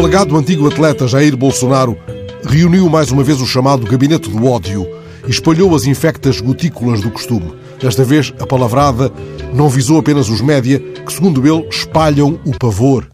alegado antigo atleta Jair Bolsonaro reuniu mais uma vez o chamado Gabinete do Ódio e espalhou as infectas gotículas do costume. Desta vez, a palavrada não visou apenas os média, que, segundo ele, espalham o pavor.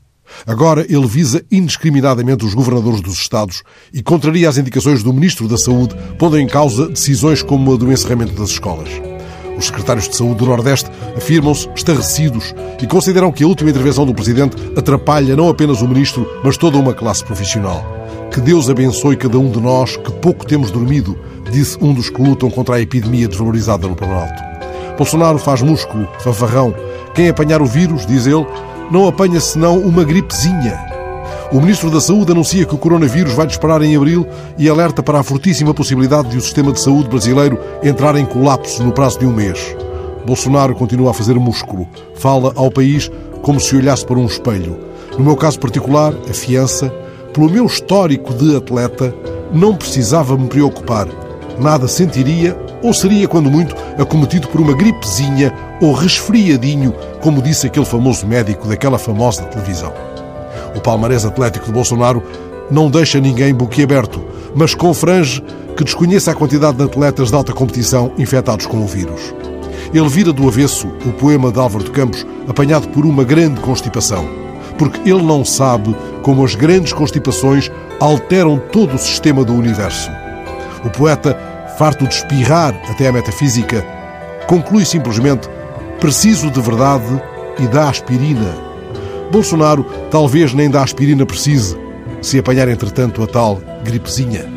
Agora ele visa indiscriminadamente os governadores dos Estados e contraria as indicações do Ministro da Saúde, pondo em causa decisões como a do encerramento das escolas. Os secretários de saúde do Nordeste afirmam-se estarrecidos e consideram que a última intervenção do Presidente atrapalha não apenas o Ministro, mas toda uma classe profissional. Que Deus abençoe cada um de nós que pouco temos dormido, disse um dos que lutam contra a epidemia desvalorizada no Planalto. Bolsonaro faz músculo, fanfarrão. Quem apanhar o vírus, diz ele, não apanha senão uma gripezinha. O Ministro da Saúde anuncia que o coronavírus vai disparar em abril e alerta para a fortíssima possibilidade de o sistema de saúde brasileiro entrar em colapso no prazo de um mês. Bolsonaro continua a fazer músculo. Fala ao país como se olhasse para um espelho. No meu caso particular, a fiança, pelo meu histórico de atleta, não precisava me preocupar. Nada sentiria ou seria, quando muito, acometido por uma gripezinha ou resfriadinho, como disse aquele famoso médico daquela famosa televisão. O palmarés atlético de Bolsonaro não deixa ninguém boquiaberto, mas confrange que desconheça a quantidade de atletas de alta competição infectados com o vírus. Ele vira do avesso o poema de Álvaro de Campos, apanhado por uma grande constipação, porque ele não sabe como as grandes constipações alteram todo o sistema do universo. O poeta, farto de espirrar até a metafísica, conclui simplesmente: preciso de verdade e da aspirina Bolsonaro talvez nem da aspirina precise, se apanhar entretanto a tal gripezinha.